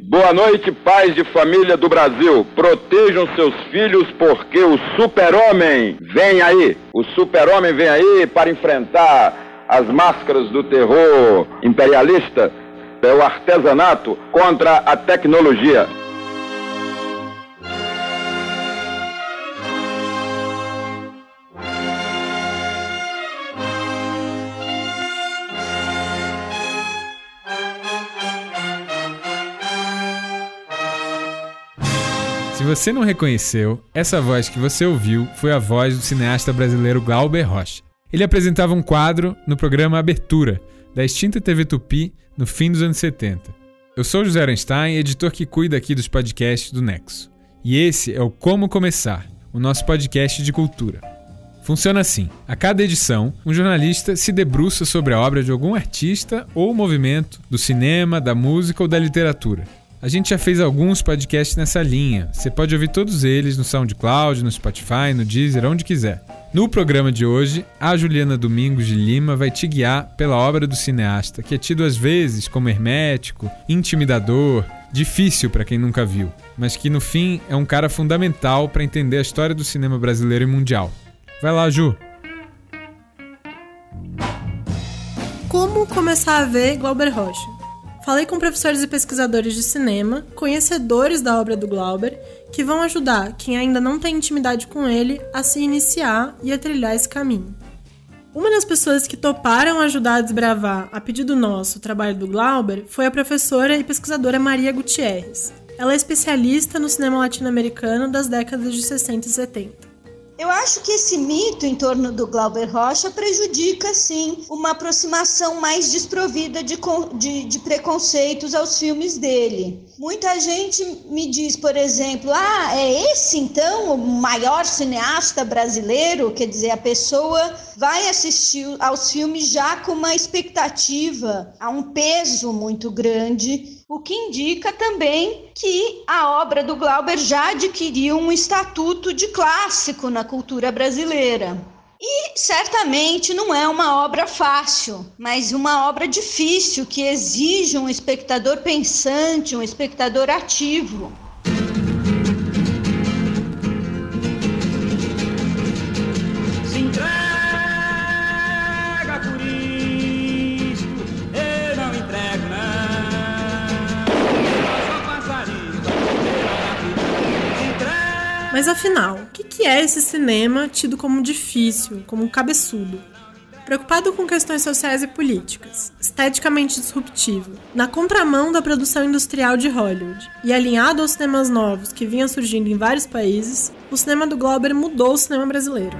Boa noite, pais de família do Brasil. Protejam seus filhos porque o super-homem vem aí. O super-homem vem aí para enfrentar as máscaras do terror imperialista. É o artesanato contra a tecnologia. Você não reconheceu, essa voz que você ouviu foi a voz do cineasta brasileiro Glauber Rocha. Ele apresentava um quadro no programa Abertura, da extinta TV Tupi, no fim dos anos 70. Eu sou José Arenstein, editor que cuida aqui dos podcasts do Nexo. E esse é o Como Começar, o nosso podcast de cultura. Funciona assim: a cada edição, um jornalista se debruça sobre a obra de algum artista ou movimento do cinema, da música ou da literatura. A gente já fez alguns podcasts nessa linha. Você pode ouvir todos eles no SoundCloud, no Spotify, no Deezer, onde quiser. No programa de hoje, a Juliana Domingos de Lima vai te guiar pela obra do cineasta, que é tido às vezes como hermético, intimidador, difícil para quem nunca viu, mas que no fim é um cara fundamental para entender a história do cinema brasileiro e mundial. Vai lá, Ju. Como começar a ver Glauber Rocha? Falei com professores e pesquisadores de cinema, conhecedores da obra do Glauber, que vão ajudar quem ainda não tem intimidade com ele a se iniciar e a trilhar esse caminho. Uma das pessoas que toparam ajudar a desbravar, a pedido nosso, o trabalho do Glauber foi a professora e pesquisadora Maria Gutierrez. Ela é especialista no cinema latino-americano das décadas de 60 e 70. Eu acho que esse mito em torno do Glauber Rocha prejudica, sim, uma aproximação mais desprovida de, de, de, preconceitos aos filmes dele. Muita gente me diz, por exemplo, ah, é esse então o maior cineasta brasileiro? Quer dizer, a pessoa vai assistir aos filmes já com uma expectativa, a um peso muito grande o que indica também que a obra do Glauber já adquiriu um estatuto de clássico na cultura brasileira. E certamente não é uma obra fácil, mas uma obra difícil que exige um espectador pensante, um espectador ativo. Mas afinal, o que é esse cinema tido como difícil, como cabeçudo? Preocupado com questões sociais e políticas, esteticamente disruptivo, na contramão da produção industrial de Hollywood e alinhado aos cinemas novos que vinham surgindo em vários países, o cinema do Glauber mudou o cinema brasileiro.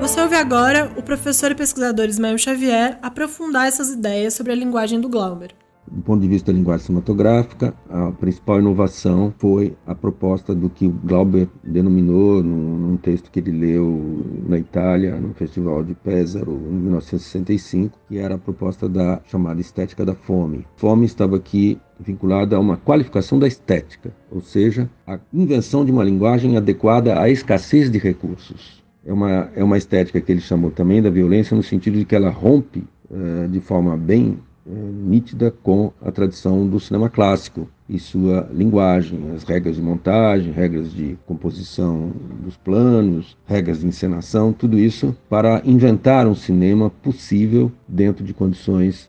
Você ouve agora o professor e pesquisador Ismael Xavier aprofundar essas ideias sobre a linguagem do Glauber. Do ponto de vista da linguagem cinematográfica, a principal inovação foi a proposta do que o Glauber denominou num, num texto que ele leu na Itália, no Festival de Pesaro, em 1965, que era a proposta da chamada estética da fome. Fome estava aqui vinculada a uma qualificação da estética, ou seja, a invenção de uma linguagem adequada à escassez de recursos. É uma, é uma estética que ele chamou também da violência, no sentido de que ela rompe uh, de forma bem é, nítida com a tradição do cinema clássico e sua linguagem, as regras de montagem, regras de composição dos planos, regras de encenação, tudo isso para inventar um cinema possível dentro de condições,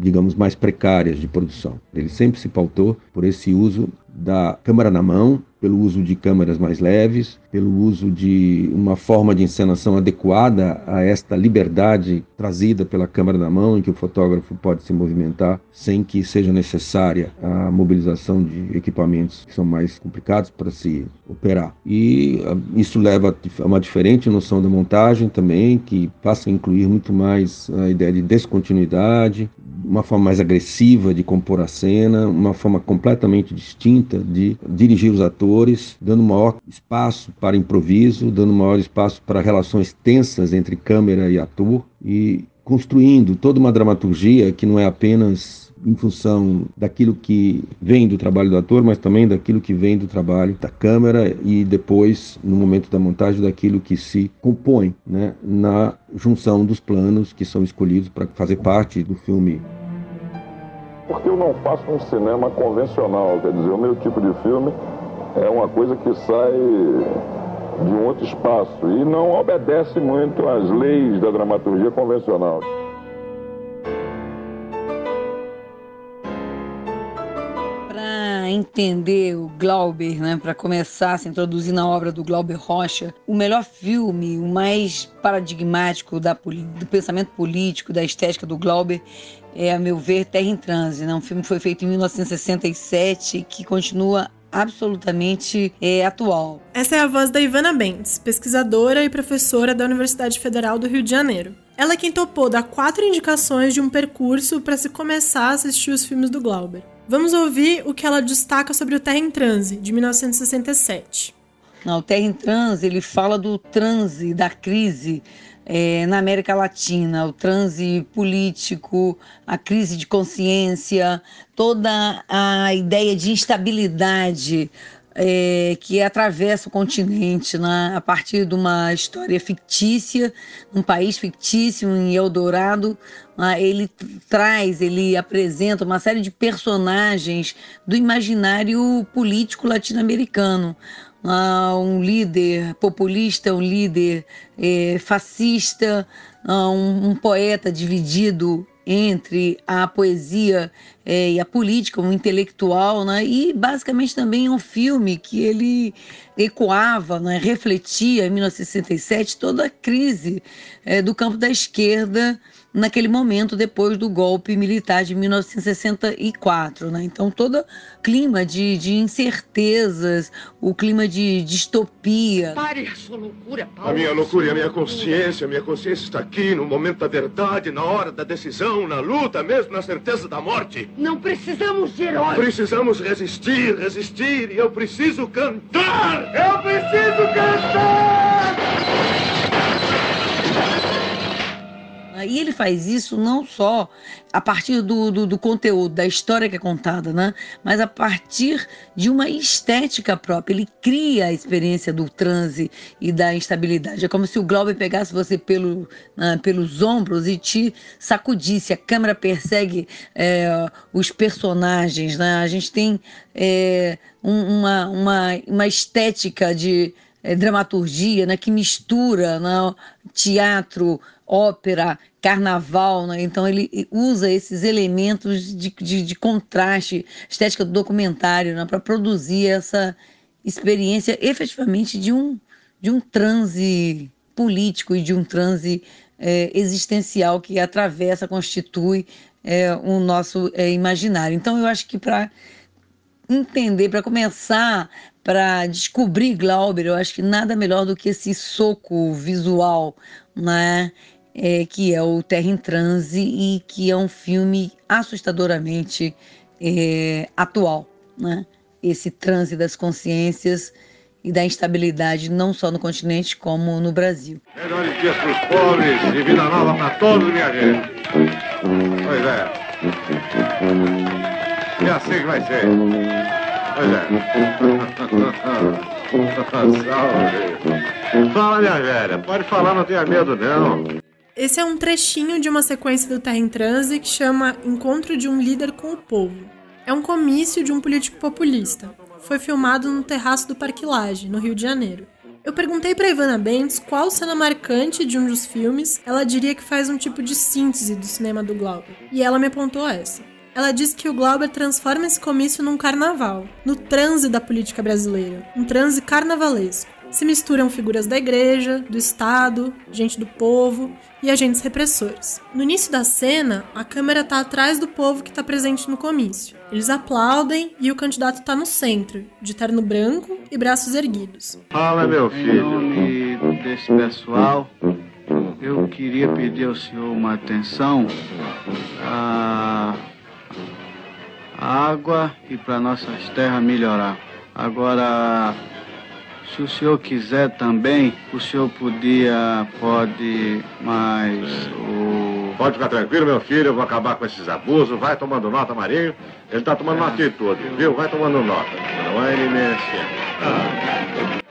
digamos, mais precárias de produção. Ele sempre se pautou por esse uso da câmera na mão, pelo uso de câmeras mais leves, pelo uso de uma forma de encenação adequada a esta liberdade trazida pela câmera na mão, em que o fotógrafo pode se movimentar sem que seja necessária a mobilização de equipamentos que são mais complicados para se operar. E uh, isso leva a uma diferente noção da montagem também, que passa a incluir muito mais a ideia de descontinuidade, uma forma mais agressiva de compor a cena, uma forma completamente distinta de dirigir os atores, dando maior espaço para improviso, dando maior espaço para relações tensas entre câmera e ator e construindo toda uma dramaturgia que não é apenas em função daquilo que vem do trabalho do ator, mas também daquilo que vem do trabalho da câmera e depois, no momento da montagem, daquilo que se compõe né, na junção dos planos que são escolhidos para fazer parte do filme. Porque eu não faço um cinema convencional, quer dizer, o meu tipo de filme é uma coisa que sai de um outro espaço e não obedece muito às leis da dramaturgia convencional. entender o Glauber, né, para começar a se introduzir na obra do Glauber Rocha, o melhor filme, o mais paradigmático da, do pensamento político, da estética do Glauber, é, a meu ver, Terra em Transe. Né? Um filme que foi feito em 1967 que continua absolutamente é, atual. Essa é a voz da Ivana Bentes, pesquisadora e professora da Universidade Federal do Rio de Janeiro. Ela é quem topou dar quatro indicações de um percurso para se começar a assistir os filmes do Glauber. Vamos ouvir o que ela destaca sobre o Terra em Transe, de 1967. Não, o Terra em Transe, ele fala do transe, da crise é, na América Latina, o transe político, a crise de consciência, toda a ideia de instabilidade é, que atravessa o continente né, a partir de uma história fictícia, um país fictício em Eldorado. Né, ele traz, ele apresenta uma série de personagens do imaginário político latino-americano. Uh, um líder populista, um líder eh, fascista, uh, um, um, poeta dividido entre a poesia é, e a política, um intelectual, né? e basicamente também um filme que ele ecoava, né? refletia em 1967 toda a crise é, do campo da esquerda naquele momento depois do golpe militar de 1964. Né? Então, todo clima de, de incertezas, o clima de distopia. Pare a sua loucura, Paulo. A minha loucura e a minha consciência. A minha consciência está aqui no momento da verdade, na hora da decisão, na luta, mesmo na certeza da morte. Não precisamos de heróis. Precisamos resistir, resistir. E eu preciso cantar. Eu preciso cantar! E ele faz isso não só a partir do, do, do, conteúdo, da história que é contada, né? mas a partir de uma estética própria. Ele cria a experiência do transe e da instabilidade. É como se o Glauber pegasse você pelo, uh, pelos ombros e te sacudisse. A câmera persegue é, os personagens. Né? A gente tem é, um, uma, uma, uma estética de é, dramaturgia né, que mistura né, teatro, ópera, carnaval, né? então ele usa esses elementos de, de, de contraste, estética do documentário, né? para produzir essa experiência efetivamente de um, de um transe político e de um transe é, existencial que atravessa, constitui é, o nosso é, imaginário. Então eu acho que para entender, para começar, para descobrir Glauber, eu acho que nada melhor do que esse soco visual, né? é, que é o Terra em Transe e que é um filme assustadoramente é, atual. Né? Esse transe das consciências e da instabilidade não só no continente como no Brasil. Melhores dias para os pobres e vida nova para todos, minha gente. Pois é. É assim que vai ser. Pois é. Salve. Fala, minha velha. Pode falar, não tenha medo, não. Esse é um trechinho de uma sequência do Terra em Transe que chama Encontro de um Líder com o Povo. É um comício de um político populista. Foi filmado no terraço do Parque Lage, no Rio de Janeiro. Eu perguntei para Ivana Bentes qual cena marcante de um dos filmes ela diria que faz um tipo de síntese do cinema do Glauber. E ela me apontou essa. Ela diz que o Glauber transforma esse comício num carnaval, no transe da política brasileira, um transe carnavalesco. Se misturam figuras da igreja, do Estado, gente do povo e agentes repressores. No início da cena, a câmera está atrás do povo que está presente no comício. Eles aplaudem e o candidato está no centro, de terno branco e braços erguidos. Fala, meu filho. Em nome desse pessoal, eu queria pedir ao senhor uma atenção. A água e para nossas terras melhorar. Agora, se o senhor quiser também, o senhor podia, pode, mas o... Pode ficar tranquilo, meu filho, eu vou acabar com esses abusos. Vai tomando nota, Marinho. Ele tá tomando uma atitude, viu? Vai tomando nota. Não é eminência.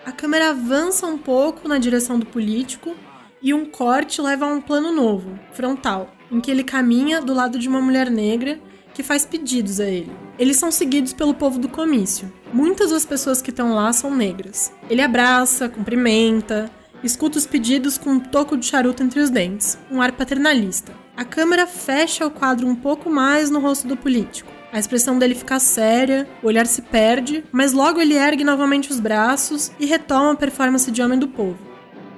A câmera avança um pouco na direção do político e um corte leva a um plano novo, frontal, em que ele caminha do lado de uma mulher negra que faz pedidos a ele. Eles são seguidos pelo povo do comício. Muitas das pessoas que estão lá são negras. Ele abraça, cumprimenta, escuta os pedidos com um toco de charuto entre os dentes, um ar paternalista. A câmera fecha o quadro um pouco mais no rosto do político. A expressão dele fica séria, o olhar se perde, mas logo ele ergue novamente os braços e retoma a performance de homem do povo.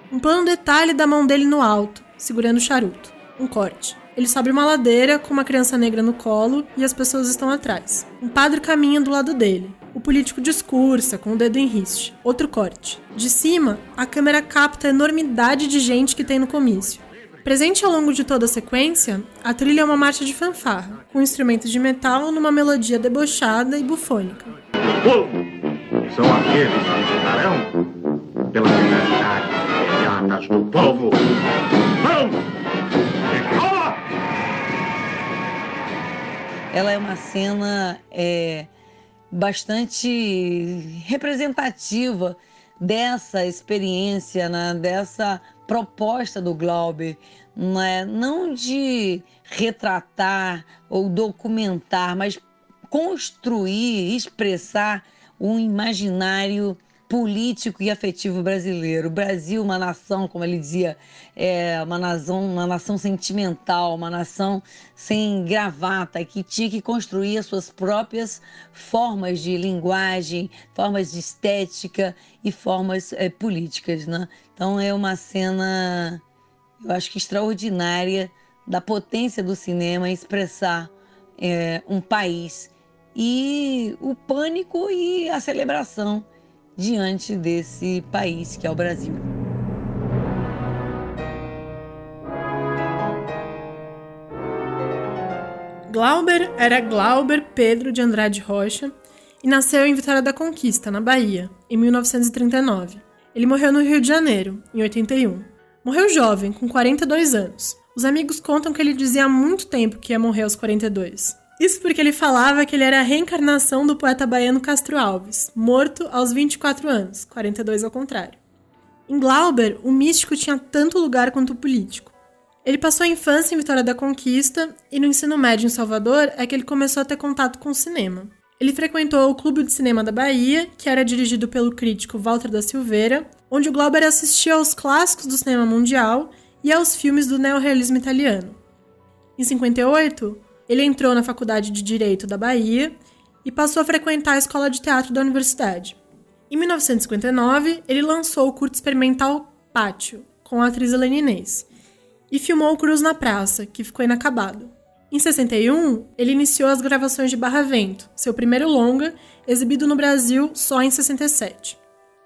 Um plano detalhe da mão dele no alto, segurando o charuto. Um corte. Ele sobe uma ladeira com uma criança negra no colo e as pessoas estão atrás. Um padre caminha do lado dele. O político discursa, com o dedo em riste. Outro corte. De cima, a câmera capta a enormidade de gente que tem no comício. Presente ao longo de toda a sequência, a trilha é uma marcha de fanfarra, com instrumentos de metal numa melodia debochada e bufônica. Povo são aqueles que lutarão pela liberdade imediatas do povo. Ela é uma cena é, bastante representativa dessa experiência, né, dessa proposta do Glauber, né, não de retratar ou documentar, mas construir, expressar um imaginário político e afetivo brasileiro. O Brasil, uma nação, como ele dizia, é uma nação, uma nação sentimental, uma nação sem gravata, que tinha que construir as suas próprias formas de linguagem, formas de estética e formas é, políticas. Né? Então é uma cena, eu acho que extraordinária da potência do cinema expressar é, um país e o pânico e a celebração diante desse país que é o Brasil. Glauber era Glauber Pedro de Andrade Rocha e nasceu em Vitória da Conquista, na Bahia, em 1939. Ele morreu no Rio de Janeiro, em 81. Morreu jovem, com 42 anos. Os amigos contam que ele dizia há muito tempo que ia morrer aos 42. Isso porque ele falava que ele era a reencarnação do poeta baiano Castro Alves, morto aos 24 anos, 42 ao contrário. Em Glauber, o místico tinha tanto lugar quanto o político. Ele passou a infância em Vitória da Conquista e no ensino médio em Salvador é que ele começou a ter contato com o cinema. Ele frequentou o Clube de Cinema da Bahia, que era dirigido pelo crítico Walter da Silveira, onde o Glauber assistia aos clássicos do cinema mundial e aos filmes do neorrealismo italiano. Em 58, ele entrou na Faculdade de Direito da Bahia e passou a frequentar a Escola de Teatro da Universidade. Em 1959, ele lançou o curto experimental Pátio, com a atriz Helene Inês, e filmou Cruz na Praça, que ficou inacabado. Em 61, ele iniciou as gravações de Barra Vento, seu primeiro longa, exibido no Brasil só em 67.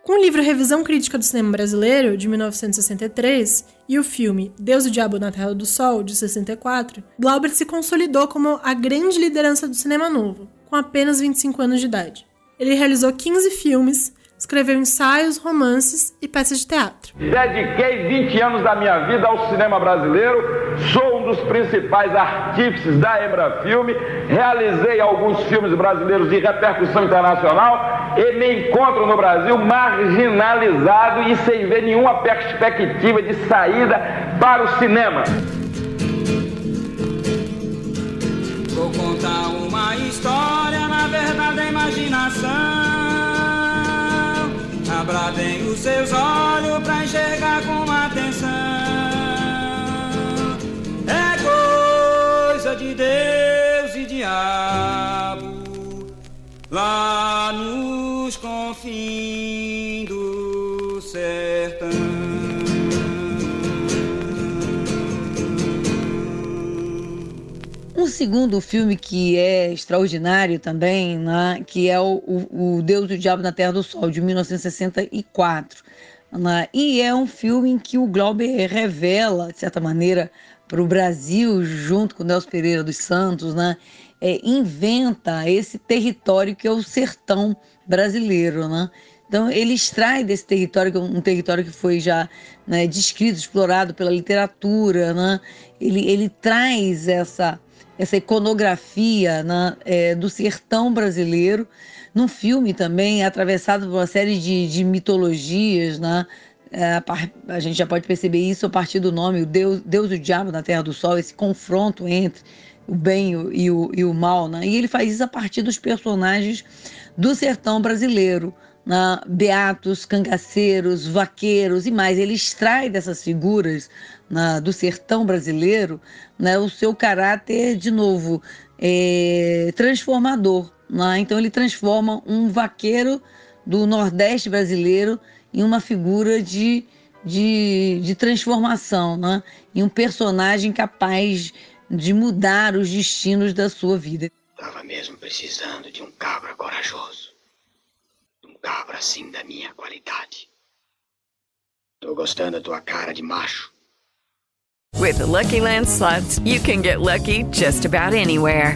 Com o livro Revisão Crítica do Cinema Brasileiro, de 1963, e o filme Deus e o Diabo na Terra do Sol, de 64, Glauber se consolidou como a grande liderança do cinema novo, com apenas 25 anos de idade. Ele realizou 15 filmes, escreveu ensaios, romances e peças de teatro. Dediquei 20 anos da minha vida ao cinema brasileiro, sou um dos principais artífices da Embrafilme, realizei alguns filmes brasileiros de repercussão internacional e me encontro no Brasil marginalizado e sem ver nenhuma perspectiva de saída para o cinema. Vou contar uma história, na verdade, a imaginação. Abra bem os seus olhos pra enxergar com atenção. É coisa de Deus e de ar. fim do sertão. Um segundo filme que é extraordinário também, né, que é o, o, o Deus e o Diabo na Terra do Sol, de 1964. Né, e é um filme em que o Glauber revela, de certa maneira, para o Brasil, junto com Nelson Pereira dos Santos, né, é, inventa esse território que é o sertão brasileiro. Né? Então, ele extrai desse território, é um território que foi já né, descrito, explorado pela literatura, né? ele, ele traz essa essa iconografia né, é, do sertão brasileiro, num filme também atravessado por uma série de, de mitologias, né? É, a gente já pode perceber isso a partir do nome, o Deus, Deus e o Diabo na Terra do Sol, esse confronto entre o bem e o, e o mal, né? E ele faz isso a partir dos personagens do sertão brasileiro, né? beatos, cangaceiros, vaqueiros e mais. Ele extrai dessas figuras né, do sertão brasileiro né, o seu caráter, de novo, é, transformador. Né? Então, ele transforma um vaqueiro do Nordeste brasileiro em uma figura de, de, de transformação, né? em um personagem capaz de mudar os destinos da sua vida. Estava mesmo precisando de um cabra corajoso. Um cabra assim da minha qualidade. Tô gostando da tua cara de macho. With the Lucky Land slots, you can get lucky just about anywhere.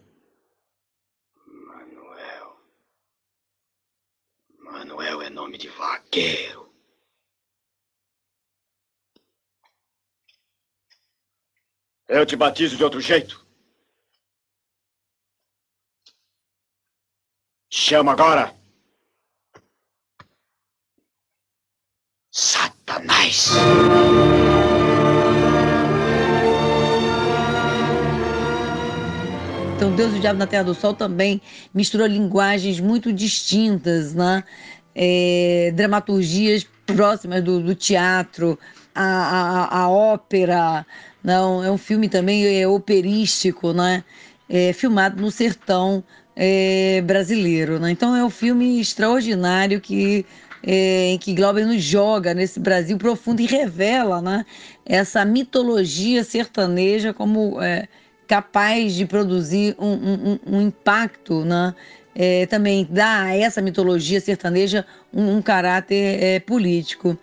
Manuel é nome de vaqueiro. Eu te batizo de outro jeito. Chama agora. Satanás. Então, Deus e o Diabo na Terra do Sol também misturou linguagens muito distintas, né? É, dramaturgias próximas do, do teatro, a, a, a, ópera, não é um filme também é, operístico, né? É, filmado no sertão é, brasileiro, né? Então é um filme extraordinário que é, em que Glauber nos joga nesse Brasil profundo e revela né, essa mitologia sertaneja como é, capaz de produzir um, um, um impacto, né, é, também dá a essa mitologia sertaneja um, um caráter é, político.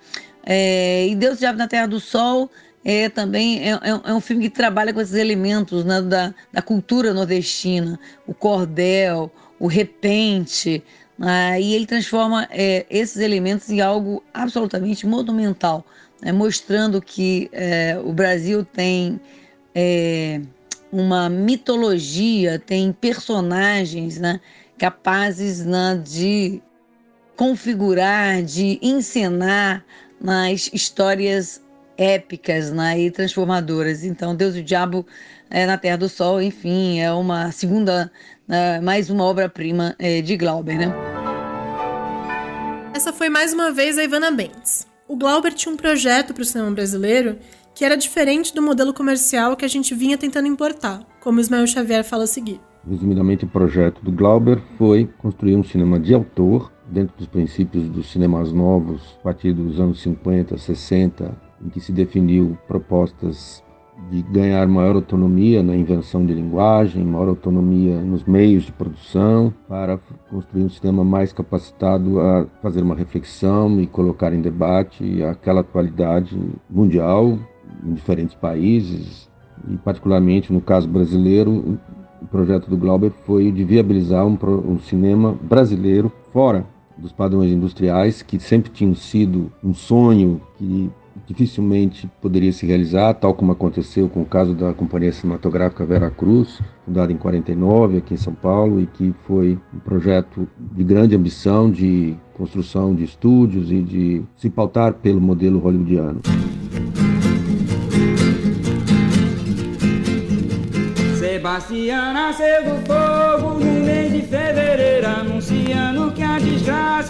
É, e Deus Diabo na Terra do Sol é também é, é, é, um filme que trabalha com esses elementos né, da, da cultura nordestina, o cordel, o repente, ah, e ele transforma é, esses elementos em algo absolutamente monumental, né, mostrando que é, o Brasil tem é, uma mitologia, tem personagens né, capazes né, de configurar, de encenar nas histórias épicas né, e transformadoras. Então, Deus e o Diabo é, na Terra do Sol, enfim, é uma segunda, né, mais uma obra-prima é, de Glauber, né? Essa foi mais uma vez a Ivana Bentes. O Glauber tinha um projeto para o cinema brasileiro que era diferente do modelo comercial que a gente vinha tentando importar, como Ismael Xavier fala a seguir. Resumidamente, o projeto do Glauber foi construir um cinema de autor, dentro dos princípios dos cinemas novos, a partir dos anos 50, 60, em que se definiu propostas de ganhar maior autonomia na invenção de linguagem, maior autonomia nos meios de produção, para construir um sistema mais capacitado a fazer uma reflexão e colocar em debate aquela atualidade mundial em diferentes países. E particularmente no caso brasileiro o projeto do Glauber foi de viabilizar um, um cinema brasileiro fora dos padrões industriais que sempre tinham sido um sonho que dificilmente poderia se realizar, tal como aconteceu com o caso da Companhia Cinematográfica Vera Cruz, fundada em 49 aqui em São Paulo e que foi um projeto de grande ambição de construção de estúdios e de se pautar pelo modelo hollywoodiano. Sebastião nasceu do fogo no mês de fevereiro, anunciando que a desgraça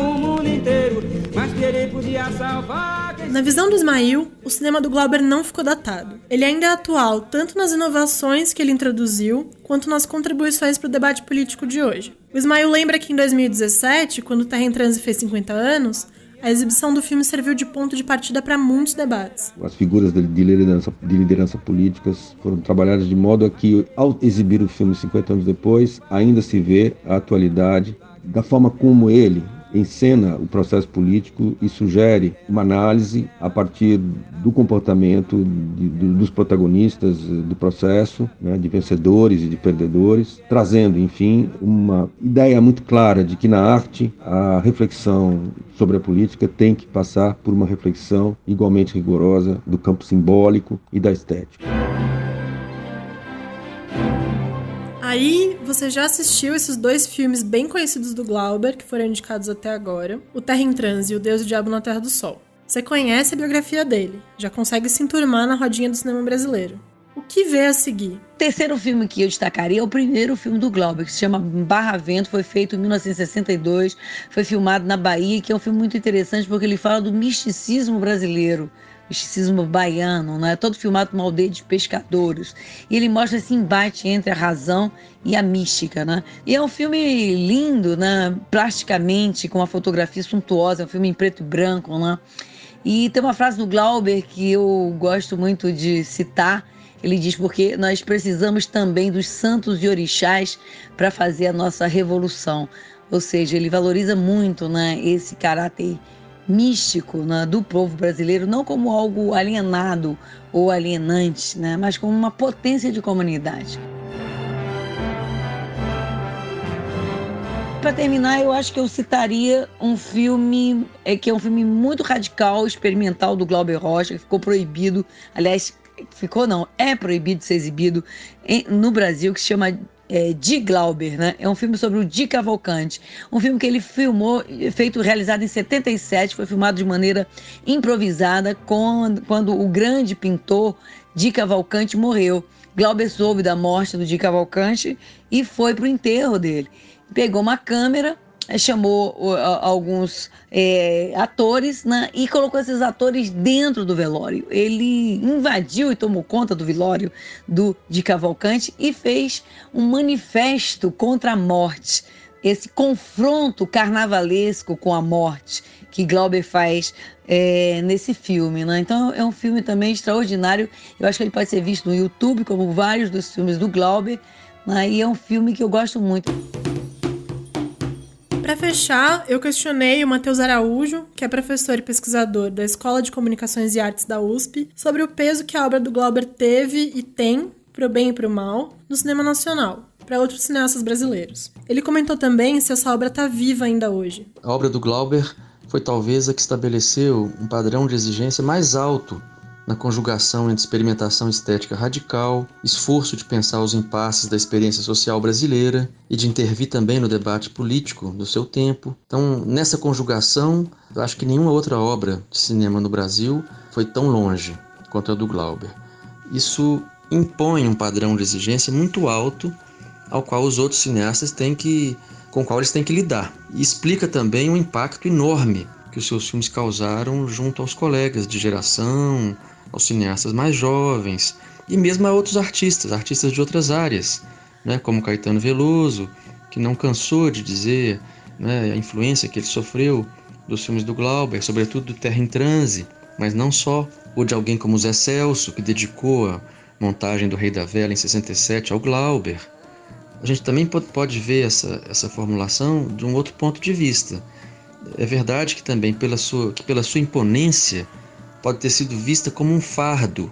o mundo inteiro, mas que ele podia salvar. Na visão do Ismail, o cinema do Glauber não ficou datado. Ele ainda é atual tanto nas inovações que ele introduziu, quanto nas contribuições para o debate político de hoje. O Ismail lembra que em 2017, quando Terra em Transe fez 50 anos, a exibição do filme serviu de ponto de partida para muitos debates. As figuras de liderança, de liderança políticas foram trabalhadas de modo a que, ao exibir o filme 50 anos depois, ainda se vê a atualidade da forma como ele, encena o processo político e sugere uma análise a partir do comportamento de, de, dos protagonistas do processo, né, de vencedores e de perdedores, trazendo, enfim, uma ideia muito clara de que na arte a reflexão sobre a política tem que passar por uma reflexão igualmente rigorosa do campo simbólico e da estética. Aí você já assistiu esses dois filmes bem conhecidos do Glauber, que foram indicados até agora: O Terra em Transe e O Deus e o Diabo na Terra do Sol. Você conhece a biografia dele, já consegue se enturmar na rodinha do cinema brasileiro. O que vê a seguir? O terceiro filme que eu destacaria é o primeiro filme do Glauber, que se chama Barra Vento, foi feito em 1962, foi filmado na Bahia, que é um filme muito interessante porque ele fala do misticismo brasileiro misticismo baiano, né? todo filmado numa aldeia de pescadores. E ele mostra esse embate entre a razão e a mística. Né? E é um filme lindo, né? plasticamente, com uma fotografia suntuosa, é um filme em preto e branco. Né? E tem uma frase do Glauber que eu gosto muito de citar. Ele diz porque nós precisamos também dos santos e orixás para fazer a nossa revolução. Ou seja, ele valoriza muito né, esse caráter místico né, do povo brasileiro, não como algo alienado ou alienante, né, mas como uma potência de comunidade. Para terminar, eu acho que eu citaria um filme é, que é um filme muito radical, experimental do Glauber Rocha, que ficou proibido, aliás, ficou não, é proibido de ser exibido em, no Brasil, que se chama é, Di Glauber, né? É um filme sobre o Di Cavalcante. Um filme que ele filmou, feito, realizado em 77, foi filmado de maneira improvisada quando, quando o grande pintor Di Cavalcante morreu. Glauber soube da morte do Di Cavalcante e foi para o enterro dele. Pegou uma câmera, chamou uh, alguns é, atores né, e colocou esses atores dentro do velório. Ele invadiu e tomou conta do velório do, de Cavalcante e fez um manifesto contra a morte. Esse confronto carnavalesco com a morte que Glauber faz é, nesse filme. Né? Então é um filme também extraordinário. Eu acho que ele pode ser visto no YouTube, como vários dos filmes do Glauber. Né? E é um filme que eu gosto muito. Para fechar, eu questionei o Matheus Araújo, que é professor e pesquisador da Escola de Comunicações e Artes da USP, sobre o peso que a obra do Glauber teve e tem, pro bem e pro mal, no cinema nacional, para outros cineastas brasileiros. Ele comentou também se essa obra está viva ainda hoje. A obra do Glauber foi talvez a que estabeleceu um padrão de exigência mais alto na conjugação entre experimentação estética radical, esforço de pensar os impasses da experiência social brasileira e de intervir também no debate político do seu tempo. Então, nessa conjugação, acho que nenhuma outra obra de cinema no Brasil foi tão longe quanto a do Glauber. Isso impõe um padrão de exigência muito alto ao qual os outros cineastas têm que com o qual eles têm que lidar. E explica também o impacto enorme que os seus filmes causaram junto aos colegas de geração, aos cineastas mais jovens e mesmo a outros artistas, artistas de outras áreas, né, como Caetano Veloso, que não cansou de dizer né, a influência que ele sofreu dos filmes do Glauber, sobretudo do Terra em Transe, mas não só, ou de alguém como Zé Celso, que dedicou a montagem do Rei da Vela em 67 ao Glauber. A gente também pode ver essa, essa formulação de um outro ponto de vista. É verdade que também pela sua, que pela sua imponência pode ter sido vista como um fardo,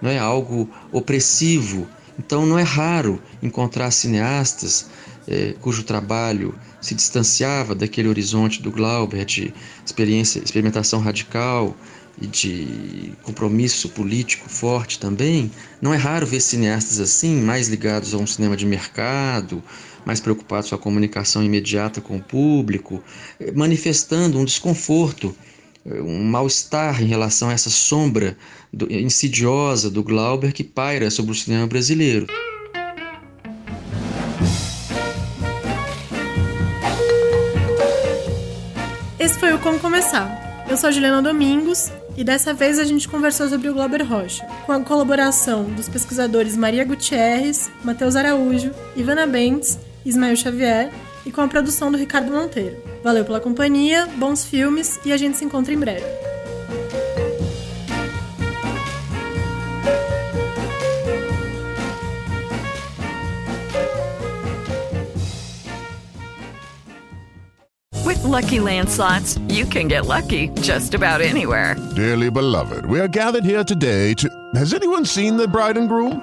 não é algo opressivo. Então não é raro encontrar cineastas eh, cujo trabalho se distanciava daquele horizonte do Glauber de experiência, experimentação radical e de compromisso político forte também, não é raro ver cineastas assim, mais ligados a um cinema de mercado, mais preocupados com a comunicação imediata com o público, manifestando um desconforto, um mal-estar em relação a essa sombra do, insidiosa do Glauber que paira sobre o cinema brasileiro. Esse foi o Como Começar. Eu sou Juliana Domingos e dessa vez a gente conversou sobre o Glauber Rocha, com a colaboração dos pesquisadores Maria Gutierrez, Matheus Araújo, Ivana Bentes, Ismael Xavier e com a produção do Ricardo Monteiro. Valeu pela companhia, bons filmes e a gente se encontra em breve. With Lucky Land slots, you can get lucky just about anywhere. Dearly beloved, we are gathered here today to. Has anyone seen the bride and groom?